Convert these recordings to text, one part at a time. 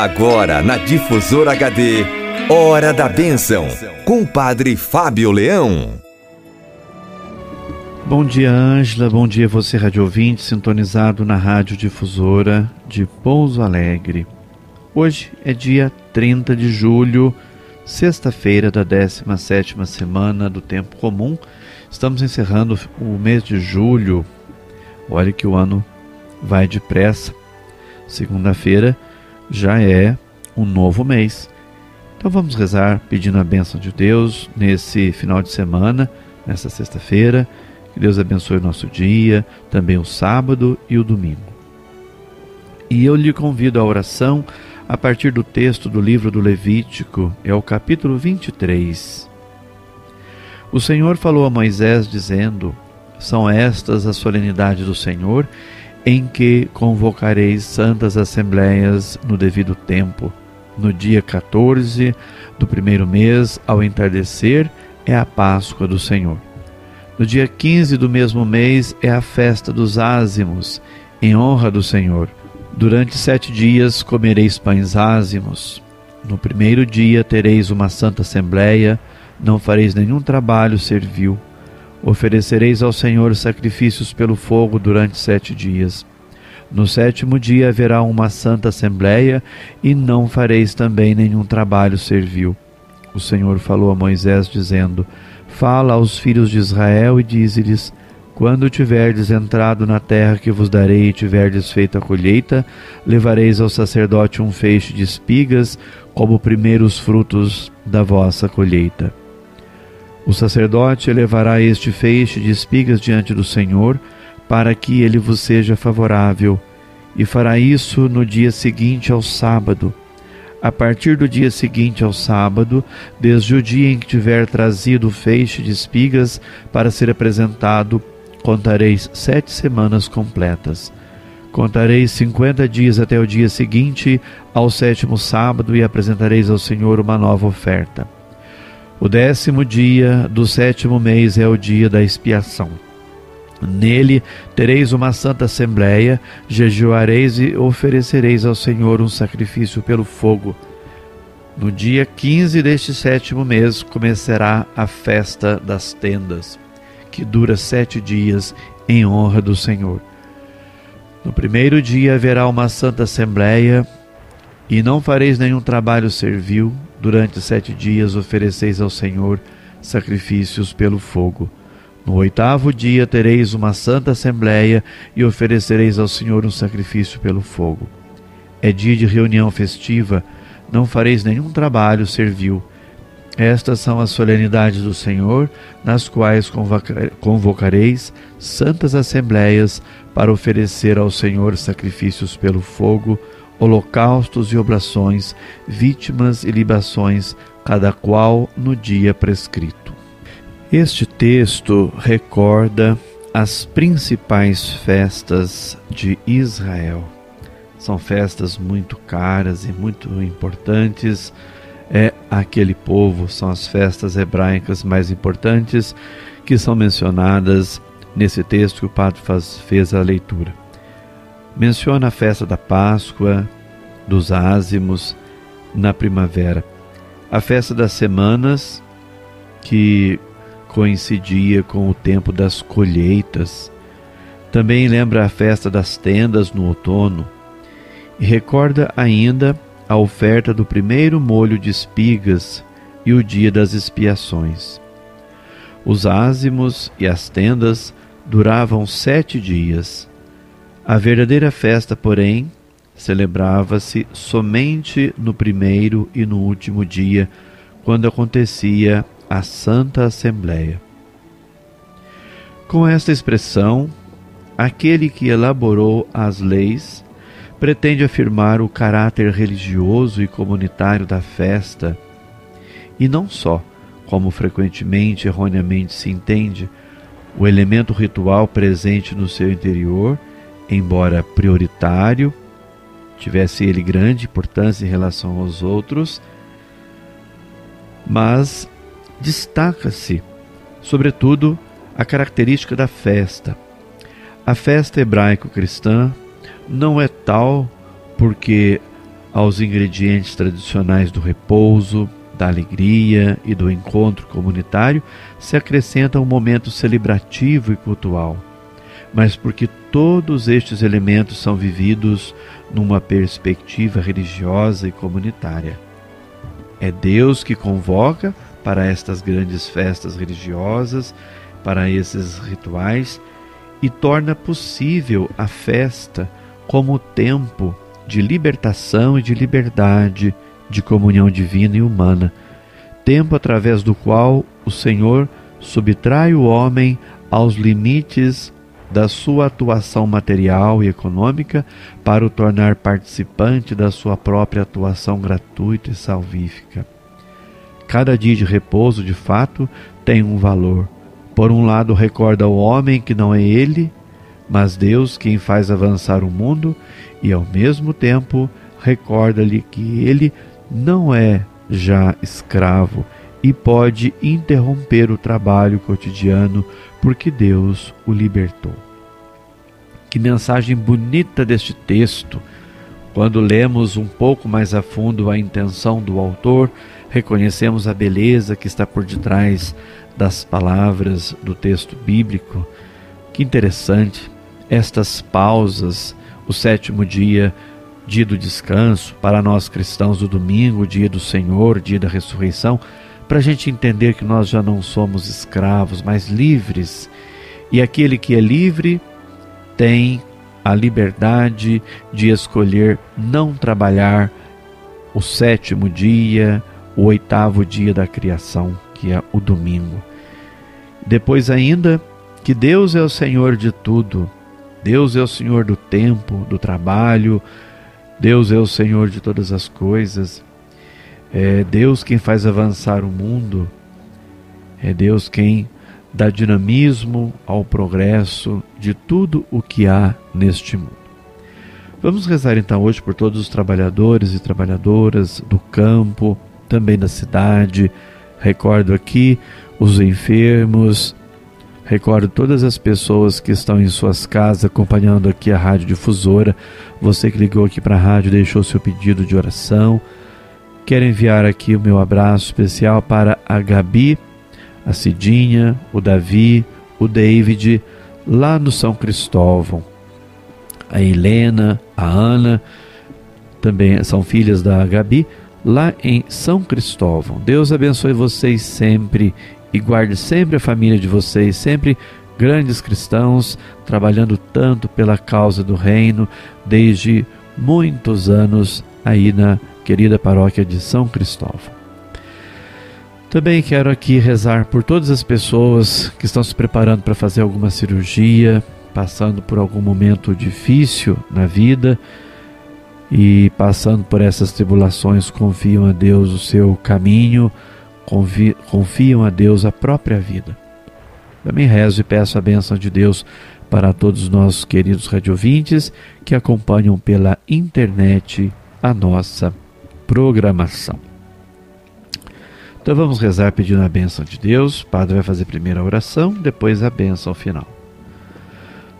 Agora na Difusora HD, Hora da Bênção, com o Padre Fábio Leão. Bom dia, Ângela. Bom dia, você, rádio ouvinte, sintonizado na Rádio Difusora de Pouso Alegre. Hoje é dia 30 de julho, sexta-feira da 17 semana do Tempo Comum. Estamos encerrando o mês de julho. Olha que o ano vai depressa. Segunda-feira já é um novo mês. Então vamos rezar pedindo a bênção de Deus nesse final de semana, nessa sexta-feira. Que Deus abençoe o nosso dia, também o sábado e o domingo. E eu lhe convido à oração a partir do texto do livro do Levítico, é o capítulo 23. O Senhor falou a Moisés, dizendo: São estas as solenidades do Senhor em que convocareis santas assembleias no devido tempo. No dia 14 do primeiro mês, ao entardecer, é a Páscoa do Senhor. No dia 15 do mesmo mês é a festa dos ázimos, em honra do Senhor. Durante sete dias comereis pães ázimos. No primeiro dia tereis uma santa assembleia, não fareis nenhum trabalho servil Oferecereis ao Senhor sacrifícios pelo fogo durante sete dias. No sétimo dia haverá uma santa assembleia e não fareis também nenhum trabalho servil. O Senhor falou a Moisés, dizendo: Fala aos filhos de Israel e dize-lhes: Quando tiverdes entrado na terra que vos darei e tiverdes feito a colheita, levareis ao sacerdote um feixe de espigas como primeiros frutos da vossa colheita. O sacerdote levará este feixe de espigas diante do Senhor, para que ele vos seja favorável, e fará isso no dia seguinte ao sábado. A partir do dia seguinte ao sábado, desde o dia em que tiver trazido o feixe de espigas para ser apresentado, contareis sete semanas completas. Contareis cinquenta dias até o dia seguinte, ao sétimo sábado, e apresentareis ao Senhor uma nova oferta. O décimo dia do sétimo mês é o dia da expiação. Nele tereis uma santa assembléia, jejuareis e oferecereis ao Senhor um sacrifício pelo fogo. No dia 15 deste sétimo mês começará a festa das tendas, que dura sete dias em honra do Senhor. No primeiro dia haverá uma santa assembléia, e não fareis nenhum trabalho servil, Durante sete dias ofereceis ao Senhor sacrifícios pelo fogo. No oitavo dia tereis uma santa assembléia e oferecereis ao Senhor um sacrifício pelo fogo. É dia de reunião festiva, não fareis nenhum trabalho servil. Estas são as solenidades do Senhor, nas quais convocareis santas assembléias para oferecer ao Senhor sacrifícios pelo fogo, holocaustos e oblações, vítimas e libações, cada qual no dia prescrito. Este texto recorda as principais festas de Israel. São festas muito caras e muito importantes. É aquele povo, são as festas hebraicas mais importantes que são mencionadas nesse texto que o padre faz, fez a leitura menciona a festa da Páscoa, dos ázimos na primavera, a festa das semanas, que coincidia com o tempo das colheitas. Também lembra a festa das tendas no outono e recorda ainda a oferta do primeiro molho de espigas e o dia das expiações. Os ázimos e as tendas duravam sete dias a verdadeira festa, porém, celebrava-se somente no primeiro e no último dia, quando acontecia a Santa Assembleia. Com esta expressão, aquele que elaborou as leis pretende afirmar o caráter religioso e comunitário da festa, e não só, como frequentemente erroneamente se entende, o elemento ritual presente no seu interior embora prioritário, tivesse ele grande importância em relação aos outros, mas destaca-se, sobretudo, a característica da festa. A festa hebraico-cristã não é tal porque aos ingredientes tradicionais do repouso, da alegria e do encontro comunitário se acrescenta um momento celebrativo e cultual, mas porque todos estes elementos são vividos numa perspectiva religiosa e comunitária. É Deus que convoca para estas grandes festas religiosas, para esses rituais, e torna possível a festa como tempo de libertação e de liberdade, de comunhão divina e humana, tempo através do qual o Senhor subtrai o homem aos limites da sua atuação material e econômica para o tornar participante da sua própria atuação gratuita e salvífica. Cada dia de repouso, de fato, tem um valor. Por um lado, recorda ao homem que não é ele, mas Deus quem faz avançar o mundo, e ao mesmo tempo recorda-lhe que ele não é já escravo e pode interromper o trabalho cotidiano porque Deus o libertou. Que mensagem bonita deste texto! Quando lemos um pouco mais a fundo a intenção do autor, reconhecemos a beleza que está por detrás das palavras do texto bíblico. Que interessante estas pausas, o sétimo dia, dia do descanso, para nós cristãos, o domingo, dia do Senhor, dia da ressurreição, para a gente entender que nós já não somos escravos, mas livres. E aquele que é livre tem a liberdade de escolher não trabalhar o sétimo dia, o oitavo dia da criação, que é o domingo. Depois ainda que Deus é o Senhor de tudo, Deus é o Senhor do tempo, do trabalho, Deus é o Senhor de todas as coisas. É Deus quem faz avançar o mundo. É Deus quem dá dinamismo ao progresso de tudo o que há neste mundo. Vamos rezar então hoje por todos os trabalhadores e trabalhadoras do campo, também da cidade. Recordo aqui os enfermos, Recordo todas as pessoas que estão em suas casas acompanhando aqui a Rádio Difusora. Você que ligou aqui para a rádio, deixou seu pedido de oração. Quero enviar aqui o meu abraço especial para a Gabi, a Cidinha, o Davi, o David, lá no São Cristóvão. A Helena, a Ana, também são filhas da Gabi, lá em São Cristóvão. Deus abençoe vocês sempre e guarde sempre a família de vocês, sempre grandes cristãos, trabalhando tanto pela causa do reino desde muitos anos aí na querida paróquia de São Cristóvão. Também quero aqui rezar por todas as pessoas que estão se preparando para fazer alguma cirurgia, passando por algum momento difícil na vida e passando por essas tribulações, confiam a Deus o seu caminho confiam a Deus a própria vida. Também rezo e peço a bênção de Deus para todos os nossos queridos radiovintes que acompanham pela internet a nossa programação. Então vamos rezar pedindo a bênção de Deus. O padre vai fazer primeiro a oração, depois a bênção final.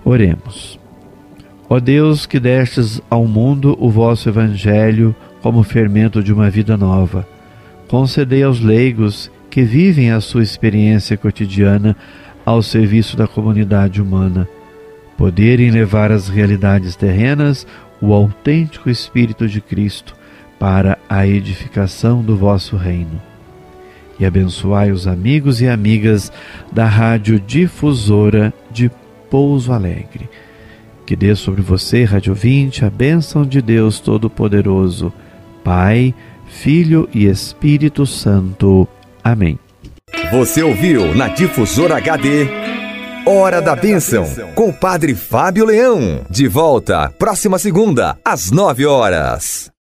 Oremos. Ó Deus que destes ao mundo o vosso evangelho como fermento de uma vida nova, concedei aos leigos que vivem a sua experiência cotidiana ao serviço da comunidade humana, poderem levar às realidades terrenas o autêntico Espírito de Cristo para a edificação do vosso reino. E abençoai os amigos e amigas da Rádio Difusora de Pouso Alegre. Que dê sobre você, Rádio 20, a bênção de Deus Todo-Poderoso, Pai, Filho e Espírito Santo. Amém. Você ouviu na Difusora HD Hora da Bênção com o Padre Fábio Leão. De volta próxima segunda às nove horas.